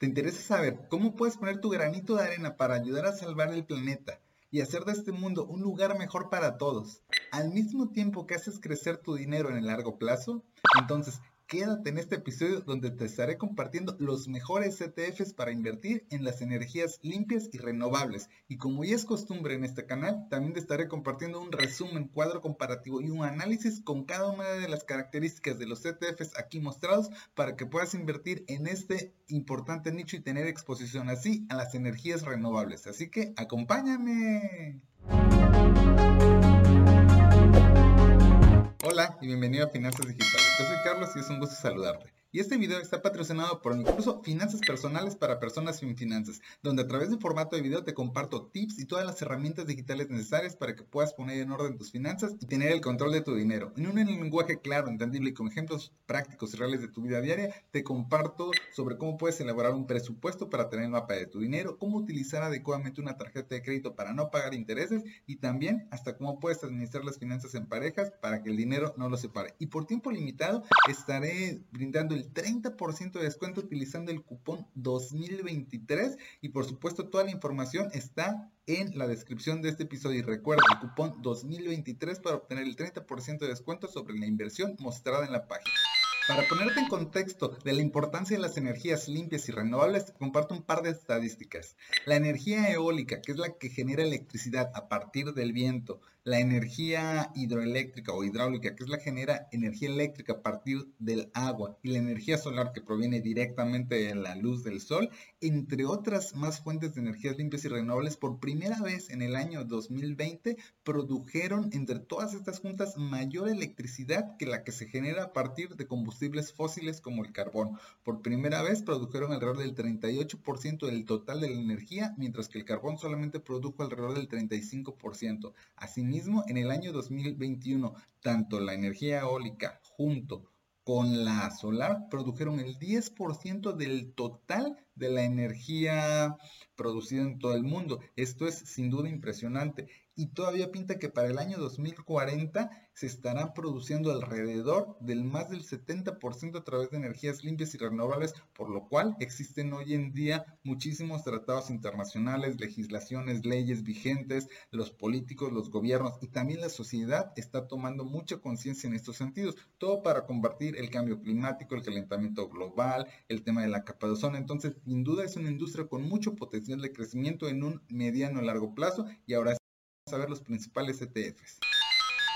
¿Te interesa saber cómo puedes poner tu granito de arena para ayudar a salvar el planeta y hacer de este mundo un lugar mejor para todos, al mismo tiempo que haces crecer tu dinero en el largo plazo? Entonces, quédate en este episodio donde te estaré compartiendo los mejores ETFs para invertir en las energías limpias y renovables. Y como ya es costumbre en este canal, también te estaré compartiendo un resumen, cuadro comparativo y un análisis con cada una de las características de los ETFs aquí mostrados para que puedas invertir en este importante nicho y tener exposición así a las energías renovables. Así que acompáñame. Hola y bienvenido a Finanzas Digitales. Yo soy Carlos y es un gusto saludarte. Y este video está patrocinado por incluso Finanzas Personales para Personas sin Finanzas, donde a través de formato de video te comparto tips y todas las herramientas digitales necesarias para que puedas poner en orden tus finanzas y tener el control de tu dinero. En un lenguaje claro, entendible y con ejemplos prácticos y reales de tu vida diaria, te comparto sobre cómo puedes elaborar un presupuesto para tener el mapa de tu dinero, cómo utilizar adecuadamente una tarjeta de crédito para no pagar intereses y también hasta cómo puedes administrar las finanzas en parejas para que el dinero no lo separe. Y por tiempo limitado estaré brindando el 30% de descuento utilizando el cupón 2023 y por supuesto toda la información está en la descripción de este episodio y recuerda el cupón 2023 para obtener el 30% de descuento sobre la inversión mostrada en la página. Para ponerte en contexto de la importancia de las energías limpias y renovables, comparto un par de estadísticas. La energía eólica, que es la que genera electricidad a partir del viento, la energía hidroeléctrica o hidráulica, que es la que genera energía eléctrica a partir del agua, y la energía solar, que proviene directamente de la luz del sol, entre otras más fuentes de energías limpias y renovables, por primera vez en el año 2020 produjeron entre todas estas juntas mayor electricidad que la que se genera a partir de combustibles fósiles como el carbón. Por primera vez produjeron alrededor del 38% del total de la energía, mientras que el carbón solamente produjo alrededor del 35%. Así mismo, en el año 2021, tanto la energía eólica junto con la solar produjeron el 10% del total de la energía producida en todo el mundo. Esto es sin duda impresionante y todavía pinta que para el año 2040 se estarán produciendo alrededor del más del 70% a través de energías limpias y renovables, por lo cual existen hoy en día muchísimos tratados internacionales, legislaciones, leyes vigentes, los políticos, los gobiernos y también la sociedad está tomando mucha conciencia en estos sentidos, todo para combatir el cambio climático, el calentamiento global, el tema de la capa de ozono. Entonces, sin duda es una industria con mucho potencial de crecimiento en un mediano largo plazo y ahora a ver los principales ETFs.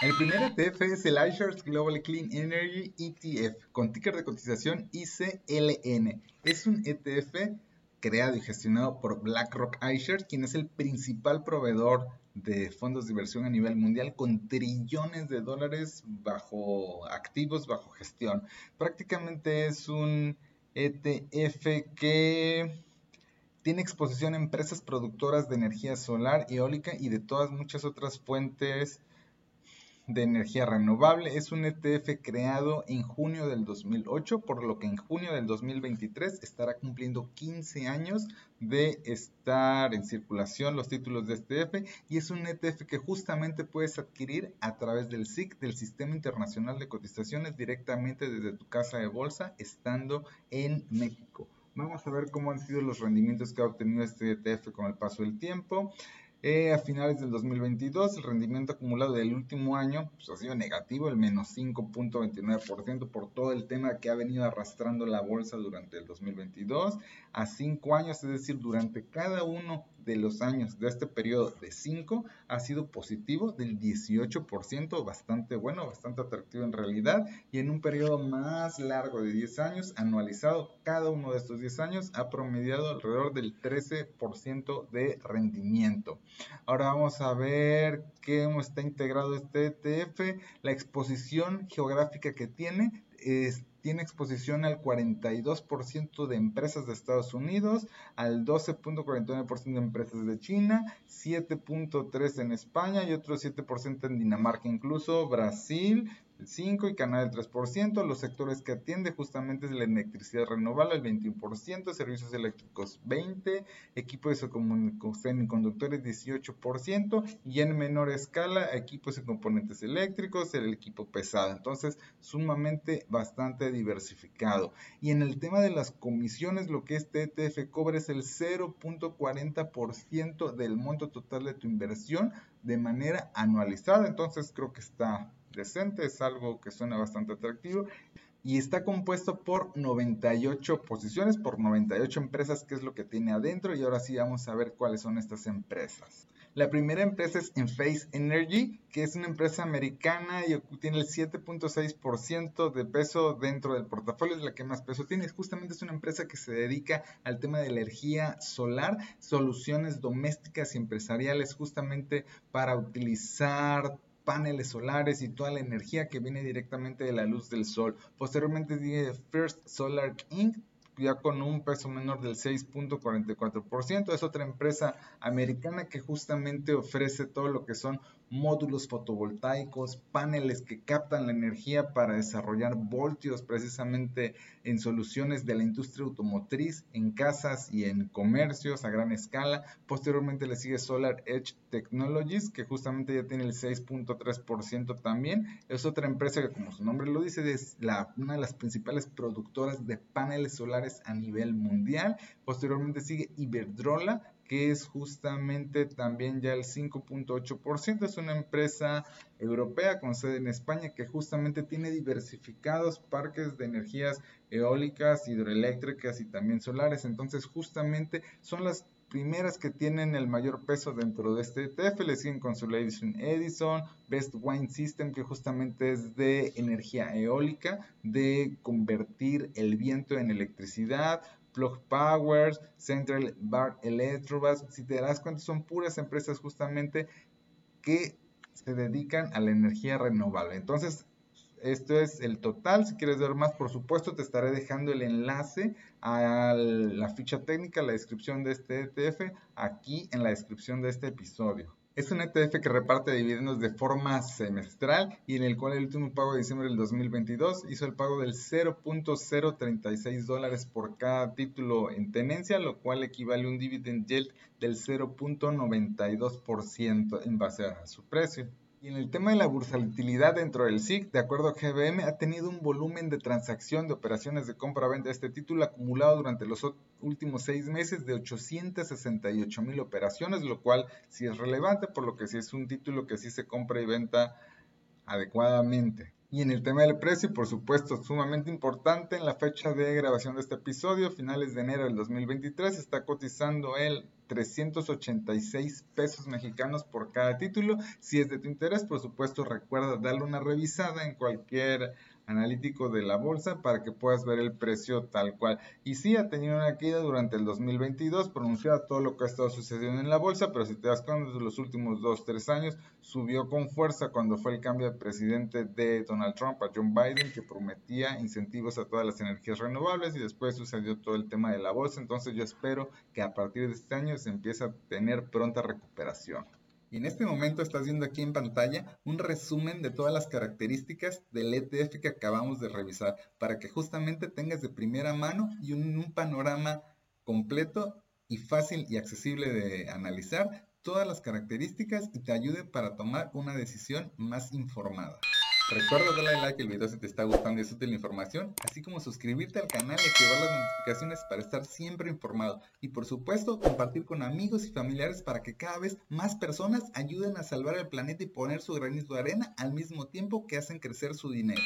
El primer ETF es el iShares Global Clean Energy ETF con ticker de cotización ICLN. Es un ETF creado y gestionado por BlackRock iShares, quien es el principal proveedor de fondos de inversión a nivel mundial con trillones de dólares bajo activos, bajo gestión. Prácticamente es un ETF que tiene exposición a empresas productoras de energía solar, eólica y de todas muchas otras fuentes de energía renovable. Es un ETF creado en junio del 2008, por lo que en junio del 2023 estará cumpliendo 15 años de estar en circulación los títulos de este ETF y es un ETF que justamente puedes adquirir a través del SIC, del Sistema Internacional de Cotizaciones, directamente desde tu casa de bolsa, estando en México. Vamos a ver cómo han sido los rendimientos que ha obtenido este ETF con el paso del tiempo. Eh, a finales del 2022, el rendimiento acumulado del último año pues, ha sido negativo, el menos 5.29% por todo el tema que ha venido arrastrando la bolsa durante el 2022. A cinco años, es decir, durante cada uno de los años de este periodo de 5 ha sido positivo del 18%, bastante bueno, bastante atractivo en realidad, y en un periodo más largo de 10 años, anualizado cada uno de estos 10 años, ha promediado alrededor del 13% de rendimiento. Ahora vamos a ver cómo está integrado este ETF, la exposición geográfica que tiene es tiene exposición al 42% de empresas de Estados Unidos, al 12.49% de empresas de China, 7.3% en España y otro 7% en Dinamarca, incluso Brasil, 5% y Canadá el 3%. Los sectores que atiende justamente es la electricidad renovable el 21%, servicios eléctricos 20%, equipos de semiconductores 18% y en menor escala equipos y componentes eléctricos, el equipo pesado. Entonces, sumamente bastante diversificado. Y en el tema de las comisiones, lo que este ETF cobra es el 0.40% del monto total de tu inversión de manera anualizada. Entonces, creo que está decente, es algo que suena bastante atractivo y está compuesto por 98 posiciones, por 98 empresas, que es lo que tiene adentro y ahora sí vamos a ver cuáles son estas empresas. La primera empresa es Enphase Energy, que es una empresa americana y tiene el 7.6% de peso dentro del portafolio, es la que más peso tiene. Justamente es una empresa que se dedica al tema de energía solar, soluciones domésticas y empresariales justamente para utilizar paneles solares y toda la energía que viene directamente de la luz del sol. Posteriormente sigue First Solar Inc., ya con un peso menor del 6.44%. Es otra empresa americana que justamente ofrece todo lo que son módulos fotovoltaicos, paneles que captan la energía para desarrollar voltios precisamente en soluciones de la industria automotriz, en casas y en comercios a gran escala. Posteriormente le sigue Solar Edge Technologies, que justamente ya tiene el 6.3% también. Es otra empresa que, como su nombre lo dice, es una de las principales productoras de paneles solares a nivel mundial. Posteriormente sigue Iberdrola, que es justamente también ya el 5.8%. Es una empresa europea con sede en España que justamente tiene diversificados parques de energías eólicas, hidroeléctricas y también solares. Entonces justamente son las primeras que tienen el mayor peso dentro de este ETF. Le siguen Consolidation Edison, Best Wine System, que justamente es de energía eólica, de convertir el viento en electricidad, Plug Powers, Central Bar Electrobus, si te das cuenta son puras empresas justamente que se dedican a la energía renovable. Entonces, esto es el total. Si quieres ver más, por supuesto, te estaré dejando el enlace a la ficha técnica, la descripción de este ETF, aquí en la descripción de este episodio. Es un ETF que reparte dividendos de forma semestral y en el cual el último pago de diciembre del 2022 hizo el pago del 0.036 dólares por cada título en tenencia, lo cual equivale a un dividend yield del 0.92% en base a su precio. Y en el tema de la bursaltilidad dentro del SIC, de acuerdo a GBM, ha tenido un volumen de transacción de operaciones de compra-venta de este título acumulado durante los últimos seis meses de 868 mil operaciones, lo cual sí es relevante, por lo que sí es un título que sí se compra y venta adecuadamente. Y en el tema del precio, por supuesto, sumamente importante, en la fecha de grabación de este episodio, finales de enero del 2023, está cotizando el 386 pesos mexicanos por cada título. Si es de tu interés, por supuesto, recuerda darle una revisada en cualquier analítico de la bolsa para que puedas ver el precio tal cual. Y sí, ha tenido una caída durante el 2022, pronunciada todo lo que ha estado sucediendo en la bolsa, pero si te das cuenta, desde los últimos 2-3 años subió con fuerza cuando fue el cambio de presidente de Donald Trump a John Biden, que prometía incentivos a todas las energías renovables y después sucedió todo el tema de la bolsa. Entonces yo espero que a partir de este año se empiece a tener pronta recuperación. En este momento estás viendo aquí en pantalla un resumen de todas las características del ETF que acabamos de revisar para que justamente tengas de primera mano y un panorama completo y fácil y accesible de analizar todas las características y te ayude para tomar una decisión más informada. Recuerda darle like al video si te está gustando y es útil la información, así como suscribirte al canal y activar las notificaciones para estar siempre informado. Y por supuesto, compartir con amigos y familiares para que cada vez más personas ayuden a salvar el planeta y poner su granito de arena al mismo tiempo que hacen crecer su dinero.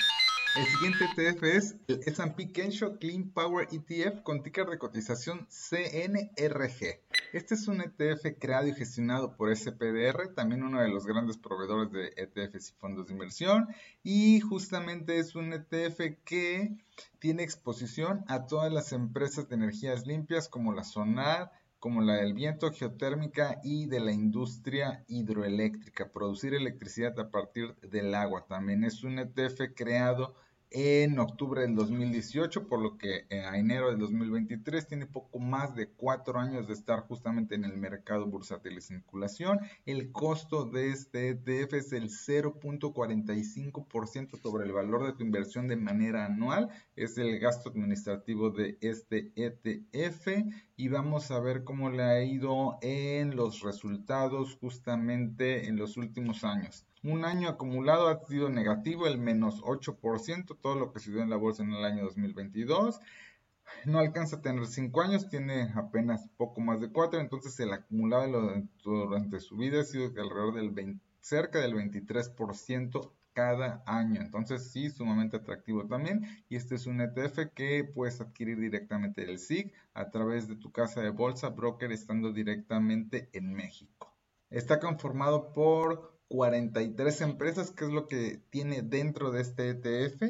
El siguiente ETF es el S&P Kensho Clean Power ETF con ticker de cotización CNRG. Este es un ETF creado y gestionado por SPDR, también uno de los grandes proveedores de ETFs y fondos de inversión. Y justamente es un ETF que tiene exposición a todas las empresas de energías limpias como la Sonar, como la del viento, geotérmica y de la industria hidroeléctrica, producir electricidad a partir del agua. También es un ETF creado en octubre del 2018, por lo que eh, a enero del 2023 tiene poco más de cuatro años de estar justamente en el mercado bursátil de circulación. El costo de este ETF es el 0.45% sobre el valor de tu inversión de manera anual. Es el gasto administrativo de este ETF y vamos a ver cómo le ha ido en los resultados justamente en los últimos años. Un año acumulado ha sido negativo, el menos 8%, todo lo que se dio en la bolsa en el año 2022. No alcanza a tener 5 años, tiene apenas poco más de 4, entonces el acumulado durante su vida ha sido de alrededor del cerca del 23% cada año. Entonces sí, sumamente atractivo también. Y este es un ETF que puedes adquirir directamente del SIG a través de tu casa de bolsa, broker, estando directamente en México. Está conformado por 43 empresas, que es lo que tiene dentro de este ETF.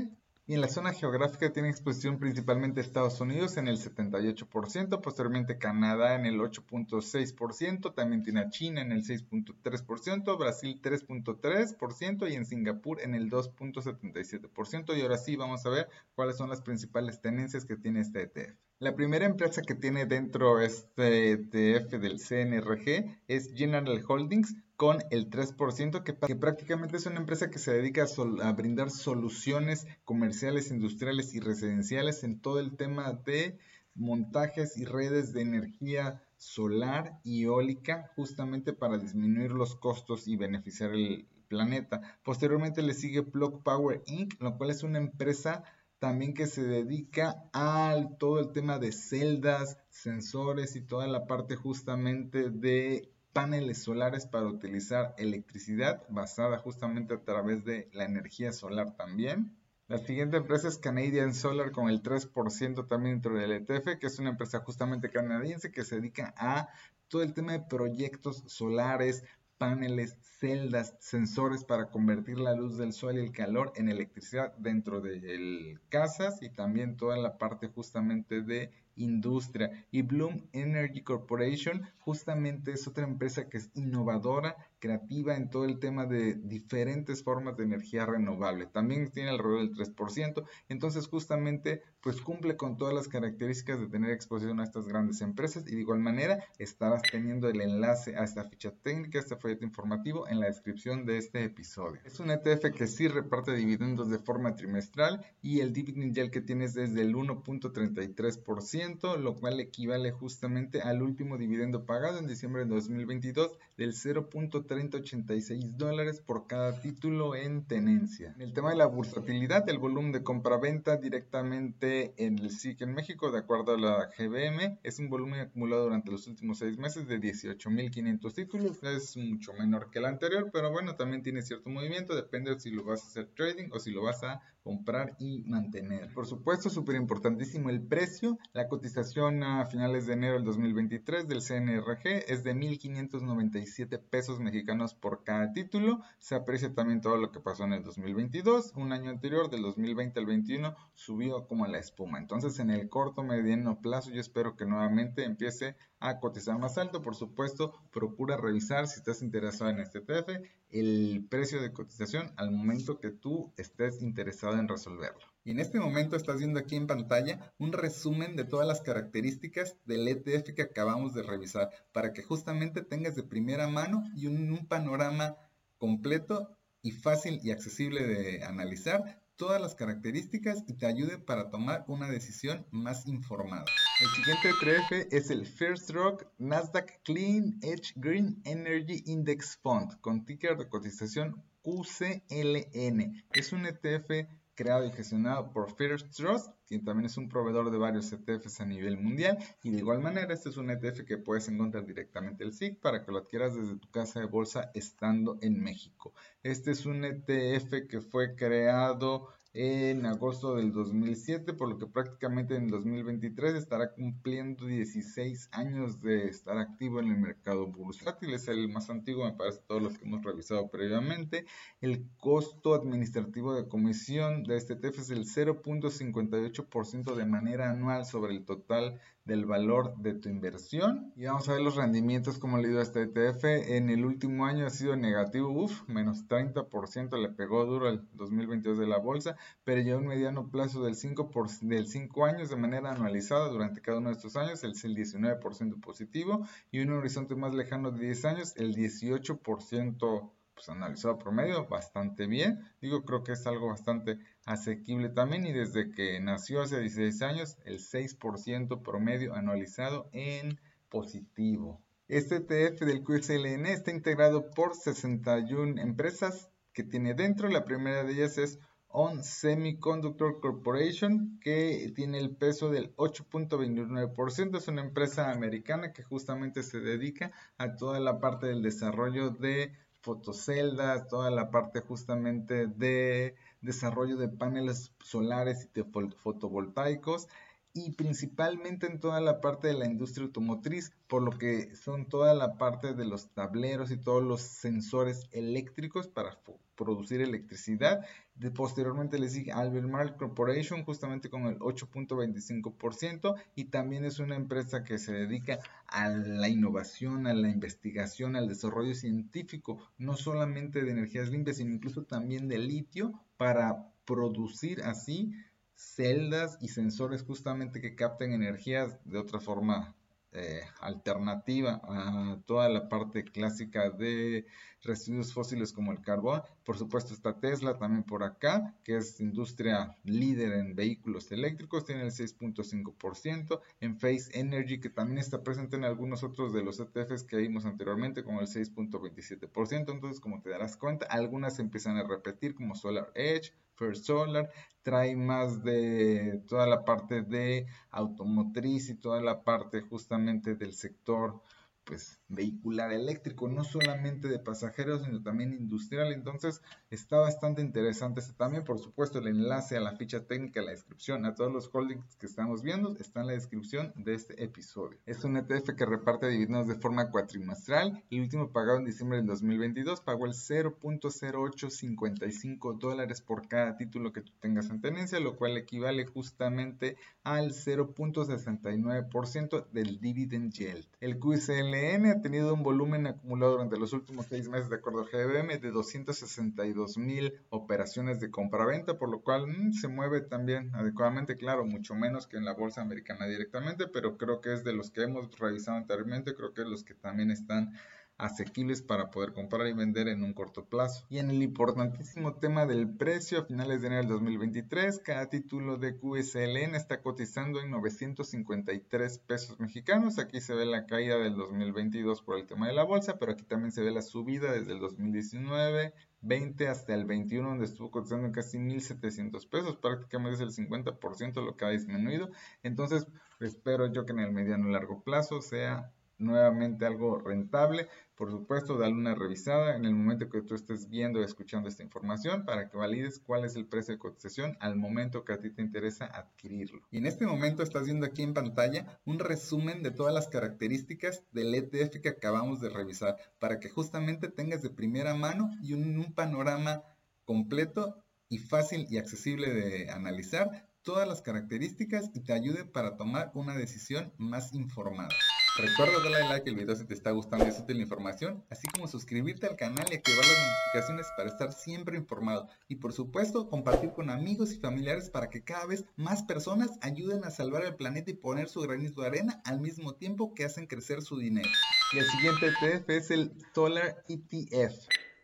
Y en la zona geográfica tiene exposición principalmente Estados Unidos en el 78%, posteriormente Canadá en el 8.6%, también tiene a China en el 6.3%, Brasil 3.3% y en Singapur en el 2.77%. Y ahora sí vamos a ver cuáles son las principales tendencias que tiene este ETF. La primera empresa que tiene dentro este ETF del CNRG es General Holdings con el 3%, que, que, prácticamente es una empresa que se dedica a, brindar soluciones comerciales, industriales y residenciales en todo el tema de montajes y redes de energía solar y eólica, justamente para disminuir los costos y beneficiar el planeta. Posteriormente le sigue Plug Power Inc., lo cual es una empresa también que se dedica a todo el tema de celdas, sensores y toda la parte justamente de paneles solares para utilizar electricidad basada justamente a través de la energía solar también. La siguiente empresa es Canadian Solar con el 3% también dentro del ETF, que es una empresa justamente canadiense que se dedica a todo el tema de proyectos solares, paneles, celdas, sensores para convertir la luz del sol y el calor en electricidad dentro de casas y también toda la parte justamente de industria. Y Bloom Energy Corporation justamente es otra empresa que es innovadora, creativa en todo el tema de diferentes formas de energía renovable. También tiene alrededor del 3%. Entonces justamente pues cumple con todas las características de tener exposición a estas grandes empresas y de igual manera estarás teniendo el enlace a esta ficha técnica, a este folleto informativo en la descripción de este episodio. Es un ETF que sí reparte dividendos de forma trimestral y el dividend yield que tienes es del 1.33% lo cual equivale justamente al último dividendo pagado en diciembre de 2022 del 0.3086 dólares por cada título en tenencia. En el tema de la bursatilidad, el volumen de compra-venta directamente en el SIC en México, de acuerdo a la GBM, es un volumen acumulado durante los últimos seis meses de 18.500 títulos. Es mucho menor que el anterior, pero bueno, también tiene cierto movimiento, depende de si lo vas a hacer trading o si lo vas a comprar y mantener. Por supuesto, súper importantísimo el precio. La cotización a finales de enero del 2023 del CNRG es de 1.597 pesos mexicanos por cada título. Se aprecia también todo lo que pasó en el 2022. Un año anterior, del 2020 al 2021, subió como la espuma. Entonces, en el corto, mediano plazo, yo espero que nuevamente empiece a cotizar más alto. Por supuesto, procura revisar si estás interesado en este ETF el precio de cotización al momento que tú estés interesado en resolverlo. Y en este momento estás viendo aquí en pantalla un resumen de todas las características del ETF que acabamos de revisar para que justamente tengas de primera mano y un, un panorama completo y fácil y accesible de analizar todas las características y te ayude para tomar una decisión más informada. El siguiente ETF es el First Rock Nasdaq Clean Edge Green Energy Index Fund con ticker de cotización QCLN. Es un ETF creado y gestionado por First Trust, quien también es un proveedor de varios ETFs a nivel mundial. Y de igual manera, este es un ETF que puedes encontrar directamente el SIC para que lo adquieras desde tu casa de bolsa estando en México. Este es un ETF que fue creado en agosto del 2007, por lo que prácticamente en 2023 estará cumpliendo 16 años de estar activo en el mercado bursátil. Es el más antiguo, me parece, todos los que hemos revisado previamente. El costo administrativo de comisión de este ETF es el 0.58% de manera anual sobre el total del valor de tu inversión. Y vamos a ver los rendimientos como le dio a este ETF. En el último año ha sido negativo, uff, menos 30% le pegó duro el 2022 de la bolsa, pero ya un mediano plazo del 5, por, del 5 años de manera anualizada durante cada uno de estos años, el, el 19% positivo y un horizonte más lejano de 10 años, el 18% pues, analizado promedio bastante bien. Digo, creo que es algo bastante asequible también y desde que nació hace 16 años, el 6% promedio anualizado en positivo. Este ETF del QXLN está integrado por 61 empresas que tiene dentro. La primera de ellas es On Semiconductor Corporation, que tiene el peso del 8.29%. Es una empresa americana que justamente se dedica a toda la parte del desarrollo de fotoceldas, toda la parte justamente de desarrollo de paneles solares y de fotovoltaicos y principalmente en toda la parte de la industria automotriz, por lo que son toda la parte de los tableros y todos los sensores eléctricos para producir electricidad. De, posteriormente le sigue Albemarle Corporation justamente con el 8.25% y también es una empresa que se dedica a la innovación, a la investigación, al desarrollo científico, no solamente de energías limpias, sino incluso también de litio para producir así celdas y sensores justamente que capten energías de otra forma eh, alternativa a toda la parte clásica de residuos fósiles como el carbón. Por supuesto está Tesla también por acá, que es industria líder en vehículos eléctricos, tiene el 6.5%. En Face Energy, que también está presente en algunos otros de los ETFs que vimos anteriormente, con el 6.27%. Entonces, como te darás cuenta, algunas empiezan a repetir como Solar Edge, First Solar, trae más de toda la parte de automotriz y toda la parte justamente del sector pues vehicular eléctrico, no solamente de pasajeros, sino también industrial. Entonces está bastante interesante este también. Por supuesto, el enlace a la ficha técnica, la descripción, a todos los holdings que estamos viendo, está en la descripción de este episodio. Es un ETF que reparte dividendos de forma cuatrimestral. El último pagado en diciembre del 2022 pagó el 0.0855 dólares por cada título que tú tengas en tenencia, lo cual equivale justamente al 0.69% del dividend yield. El QSL tenido un volumen acumulado durante los últimos seis meses, de acuerdo al GBM, de 262 mil operaciones de compra-venta, por lo cual mm, se mueve también adecuadamente, claro, mucho menos que en la bolsa americana directamente, pero creo que es de los que hemos revisado anteriormente, creo que es los que también están asequibles para poder comprar y vender en un corto plazo. Y en el importantísimo tema del precio, a finales de enero del 2023, cada título de QSLN está cotizando en 953 pesos mexicanos. Aquí se ve la caída del 2022 por el tema de la bolsa, pero aquí también se ve la subida desde el 2019, 20 hasta el 21, donde estuvo cotizando en casi 1.700 pesos, prácticamente es el 50% lo que ha disminuido. Entonces, espero yo que en el mediano y largo plazo sea nuevamente algo rentable. Por supuesto, dale una revisada en el momento que tú estés viendo y escuchando esta información para que valides cuál es el precio de cotización al momento que a ti te interesa adquirirlo. Y en este momento estás viendo aquí en pantalla un resumen de todas las características del ETF que acabamos de revisar para que justamente tengas de primera mano y un, un panorama completo y fácil y accesible de analizar todas las características y te ayude para tomar una decisión más informada. Recuerda darle like al video si te está gustando y es útil la información, así como suscribirte al canal y activar las notificaciones para estar siempre informado. Y por supuesto, compartir con amigos y familiares para que cada vez más personas ayuden a salvar el planeta y poner su granito de arena al mismo tiempo que hacen crecer su dinero. Y el siguiente ETF es el Solar ETF,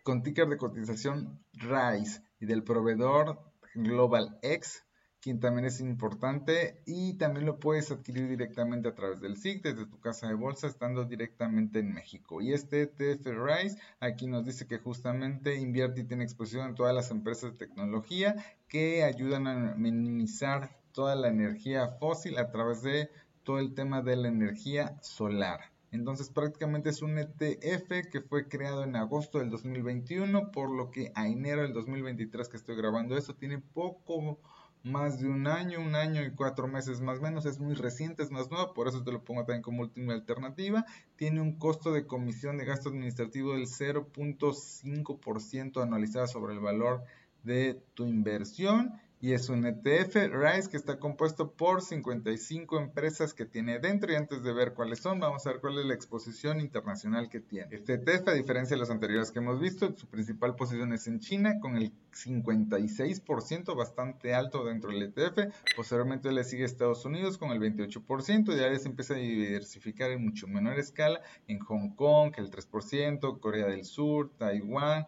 con ticker de cotización RISE y del proveedor Global X quien también es importante y también lo puedes adquirir directamente a través del SIG desde tu casa de bolsa estando directamente en México. Y este ETF RISE aquí nos dice que justamente invierte y tiene exposición en todas las empresas de tecnología que ayudan a minimizar toda la energía fósil a través de todo el tema de la energía solar. Entonces prácticamente es un ETF que fue creado en agosto del 2021, por lo que a enero del 2023 que estoy grabando esto tiene poco más de un año, un año y cuatro meses más o menos, es muy reciente, es más nuevo, por eso te lo pongo también como última alternativa. Tiene un costo de comisión de gasto administrativo del 0.5% anualizada sobre el valor de tu inversión y es un ETF RISE que está compuesto por 55 empresas que tiene dentro y antes de ver cuáles son, vamos a ver cuál es la exposición internacional que tiene. Este ETF, a diferencia de los anteriores que hemos visto, su principal posición es en China con el 56%, bastante alto dentro del ETF. Posteriormente le sigue Estados Unidos con el 28% y ahora se empieza a diversificar en mucho menor escala en Hong Kong, el 3%, Corea del Sur, Taiwán,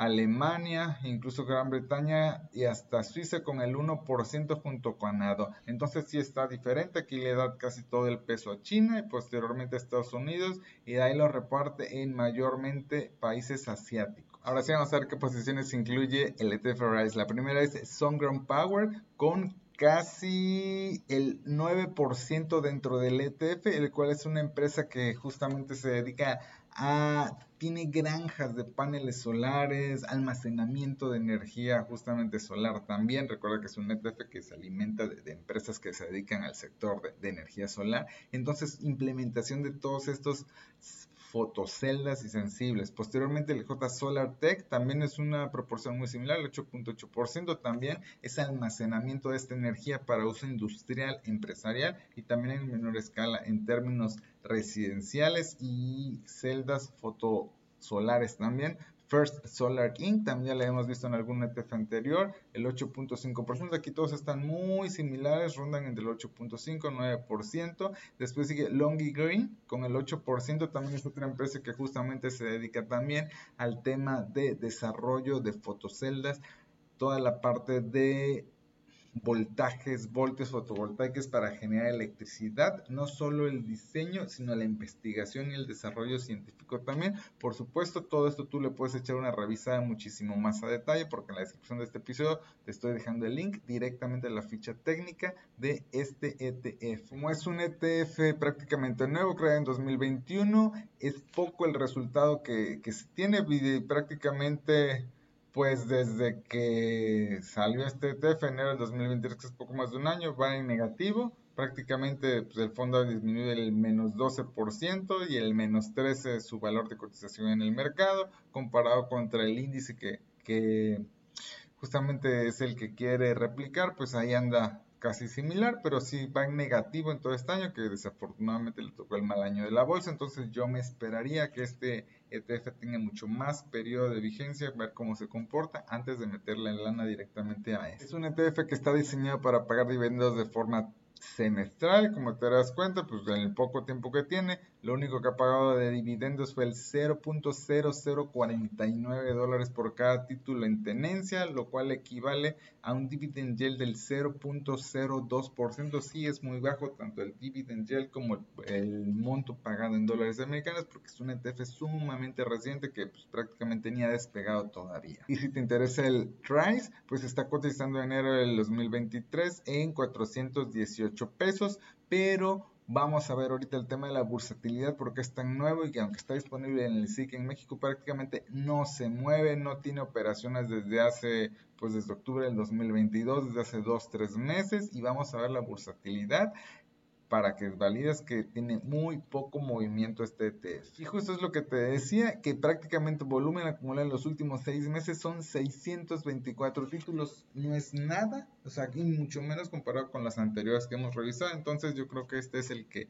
Alemania, incluso Gran Bretaña y hasta Suiza con el 1% junto con Canadá. Entonces sí está diferente, aquí le da casi todo el peso a China y posteriormente a Estados Unidos y de ahí lo reparte en mayormente países asiáticos. Ahora sí vamos a ver qué posiciones incluye el ETF Rise. La primera es Sunground Power con casi el 9% dentro del ETF, el cual es una empresa que justamente se dedica a tiene granjas de paneles solares, almacenamiento de energía justamente solar también. Recuerda que es un ETF que se alimenta de, empresas que se dedican al sector de, energía solar. Entonces, implementación de todos estos fotoceldas y sensibles. Posteriormente el J Solar Tech también es una proporción muy similar, el 8.8% también es almacenamiento de esta energía para uso industrial, empresarial y también en menor escala en términos residenciales y celdas fotosolares también. First Solar Inc. también la hemos visto en algún ETF anterior, el 8.5%. Aquí todos están muy similares, rondan entre el 8.5 9%. Después sigue Longy Green con el 8%. También es otra empresa que justamente se dedica también al tema de desarrollo de fotoceldas, toda la parte de voltajes, voltios fotovoltaicos para generar electricidad, no solo el diseño, sino la investigación y el desarrollo científico también. Por supuesto, todo esto tú le puedes echar una revisada muchísimo más a detalle, porque en la descripción de este episodio te estoy dejando el link directamente a la ficha técnica de este ETF. Como es un ETF prácticamente nuevo, creado en 2021, es poco el resultado que, que se tiene prácticamente pues desde que salió este ETF en enero del 2023, que es poco más de un año, va en negativo. Prácticamente pues, el fondo ha disminuido el menos 12% y el menos 13% su valor de cotización en el mercado, comparado contra el índice que, que justamente es el que quiere replicar, pues ahí anda casi similar, pero sí va en negativo en todo este año, que desafortunadamente le tocó el mal año de la bolsa, entonces yo me esperaría que este ETF tenga mucho más periodo de vigencia, ver cómo se comporta antes de meterla en lana directamente a eso. Es un ETF que está diseñado para pagar dividendos de forma semestral, como te das cuenta, pues en el poco tiempo que tiene, lo único que ha pagado de dividendos fue el 0.0049 dólares por cada título en tenencia, lo cual equivale a un dividend yield del 0.02%. Sí es muy bajo tanto el dividend yield como el, monto pagado en dólares americanos, porque es un ETF sumamente reciente que pues, prácticamente ni ha despegado todavía. Y si te interesa el TRICE, pues está cotizando en enero del 2023 en 418 pesos, pero Vamos a ver ahorita el tema de la bursatilidad porque es tan nuevo y que aunque está disponible en el SIC en México prácticamente no se mueve, no tiene operaciones desde hace, pues desde octubre del 2022, desde hace 2-3 meses y vamos a ver la bursatilidad para que valides que tiene muy poco movimiento este ETF. Y justo es lo que te decía, que prácticamente volumen acumulado en los últimos seis meses son 624 títulos. No es nada, o sea, aquí mucho menos comparado con las anteriores que hemos revisado. Entonces yo creo que este es el que,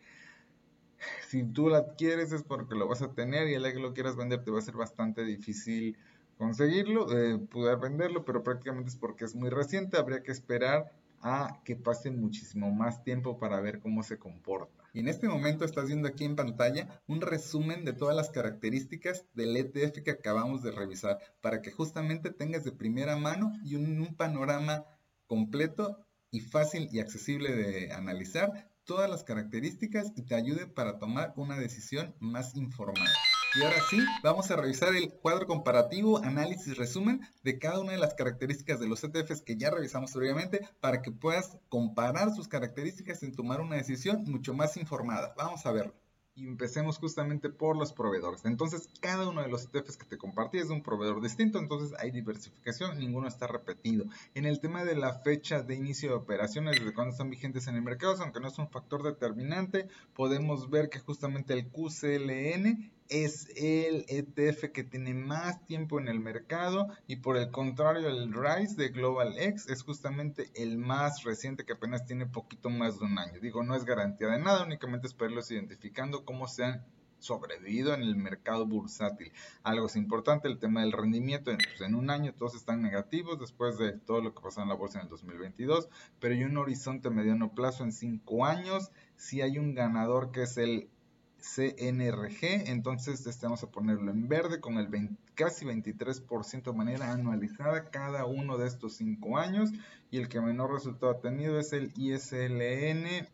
si tú lo adquieres es porque lo vas a tener y el que lo quieras vender te va a ser bastante difícil conseguirlo, eh, poder venderlo, pero prácticamente es porque es muy reciente, habría que esperar a que pase muchísimo más tiempo para ver cómo se comporta. Y en este momento estás viendo aquí en pantalla un resumen de todas las características del ETF que acabamos de revisar para que justamente tengas de primera mano y un, un panorama completo y fácil y accesible de analizar todas las características y te ayude para tomar una decisión más informada. Y ahora sí, vamos a revisar el cuadro comparativo, análisis, resumen de cada una de las características de los ETFs que ya revisamos previamente para que puedas comparar sus características y tomar una decisión mucho más informada. Vamos a verlo. Y empecemos justamente por los proveedores. Entonces, cada uno de los ETFs que te compartí es de un proveedor distinto, entonces hay diversificación, ninguno está repetido. En el tema de la fecha de inicio de operaciones, desde cuando están vigentes en el mercado, aunque no es un factor determinante, podemos ver que justamente el QCLN es el ETF que tiene más tiempo en el mercado y por el contrario el RISE de Global X es justamente el más reciente que apenas tiene poquito más de un año. Digo, no es garantía de nada, únicamente es identificando cómo se han sobrevivido en el mercado bursátil. Algo es importante, el tema del rendimiento, pues, en un año todos están negativos después de todo lo que pasó en la bolsa en el 2022, pero hay un horizonte mediano plazo en cinco años, si hay un ganador que es el CNRG, entonces este, vamos a ponerlo en verde con el casi 23% de manera anualizada cada uno de estos 5 años y el que menor resultado ha tenido es el ISLN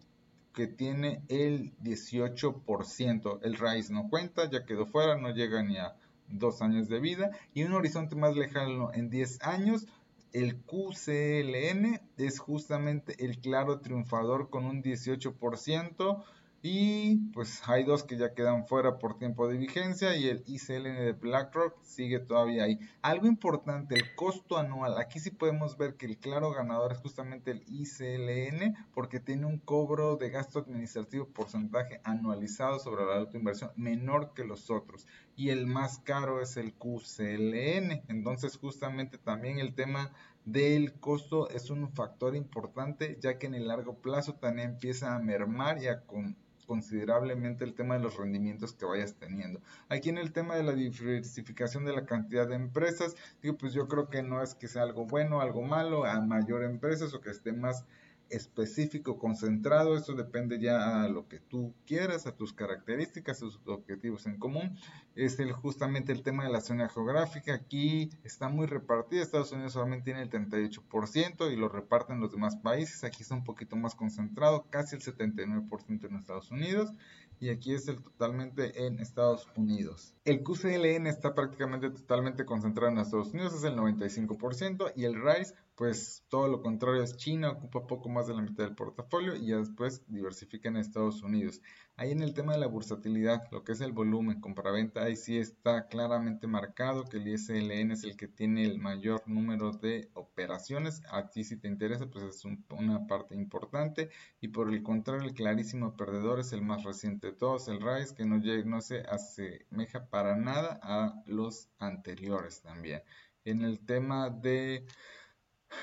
que tiene el 18%. El RISE no cuenta, ya quedó fuera, no llega ni a dos años de vida y un horizonte más lejano en 10 años. El QCLN es justamente el claro triunfador con un 18%. Y pues hay dos que ya quedan fuera por tiempo de vigencia y el ICLN de BlackRock sigue todavía ahí. Algo importante, el costo anual. Aquí sí podemos ver que el claro ganador es justamente el ICLN porque tiene un cobro de gasto administrativo porcentaje anualizado sobre la autoinversión menor que los otros. Y el más caro es el QCLN. Entonces justamente también el tema del costo es un factor importante ya que en el largo plazo también empieza a mermar y a con considerablemente el tema de los rendimientos que vayas teniendo. Aquí en el tema de la diversificación de la cantidad de empresas, digo, pues yo creo que no es que sea algo bueno, algo malo, a mayor empresas o que esté más específico, concentrado, eso depende ya a lo que tú quieras, a tus características, a tus objetivos en común. Es el, justamente el tema de la zona geográfica, aquí está muy repartida, Estados Unidos solamente tiene el 38% y lo reparten los demás países, aquí está un poquito más concentrado, casi el 79% en Estados Unidos y aquí es el totalmente en Estados Unidos. El QCLN está prácticamente totalmente concentrado en Estados Unidos, es el 95% y el RISE pues todo lo contrario es China, ocupa poco más de la mitad del portafolio y ya después diversifica en Estados Unidos. Ahí en el tema de la bursatilidad, lo que es el volumen compra-venta, ahí sí está claramente marcado que el ISLN es el que tiene el mayor número de operaciones. A ti si te interesa, pues es una parte importante. Y por el contrario, el clarísimo perdedor es el más reciente de todos, el RISE, que no, no se asemeja para nada a los anteriores también. En el tema de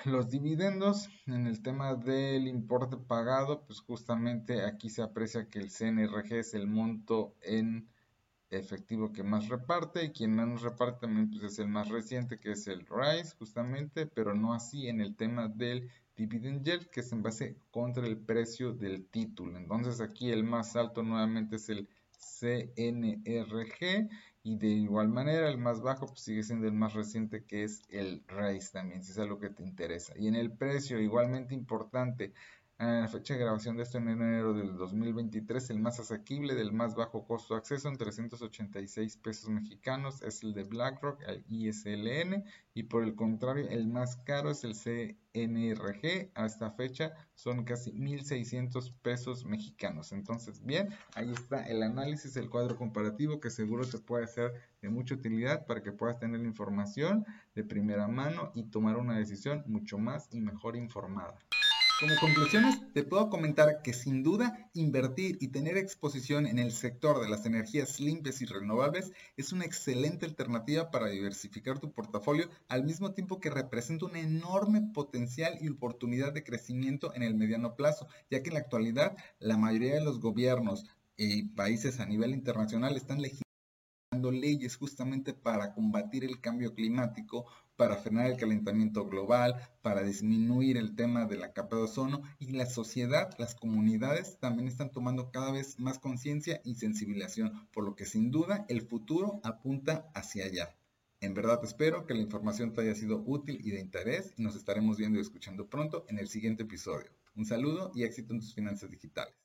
los dividendos, en el tema del importe pagado, pues justamente aquí se aprecia que el CNRG es el monto en efectivo que más reparte y quien menos reparte también pues es el más reciente que es el RISE justamente, pero no así en el tema del dividend yield que es en base contra el precio del título. Entonces aquí el más alto nuevamente es el CNRG y de igual manera el más bajo pues sigue siendo el más reciente que es el RAIS también si es algo que te interesa. Y en el precio igualmente importante a la fecha de grabación de esto en enero del 2023, el más asequible del más bajo costo de acceso en 386 pesos mexicanos es el de BlackRock, el ISLN, y por el contrario, el más caro es el CNRG. A esta fecha son casi 1.600 pesos mexicanos. Entonces, bien, ahí está el análisis, el cuadro comparativo que seguro te puede ser de mucha utilidad para que puedas tener información de primera mano y tomar una decisión mucho más y mejor informada. Como conclusiones, te puedo comentar que sin duda invertir y tener exposición en el sector de las energías limpias y renovables es una excelente alternativa para diversificar tu portafolio al mismo tiempo que representa un enorme potencial y oportunidad de crecimiento en el mediano plazo, ya que en la actualidad la mayoría de los gobiernos y países a nivel internacional están legislando leyes justamente para combatir el cambio climático, para frenar el calentamiento global, para disminuir el tema de la capa de ozono y la sociedad, las comunidades también están tomando cada vez más conciencia y sensibilización, por lo que sin duda el futuro apunta hacia allá. En verdad espero que la información te haya sido útil y de interés y nos estaremos viendo y escuchando pronto en el siguiente episodio. Un saludo y éxito en tus finanzas digitales.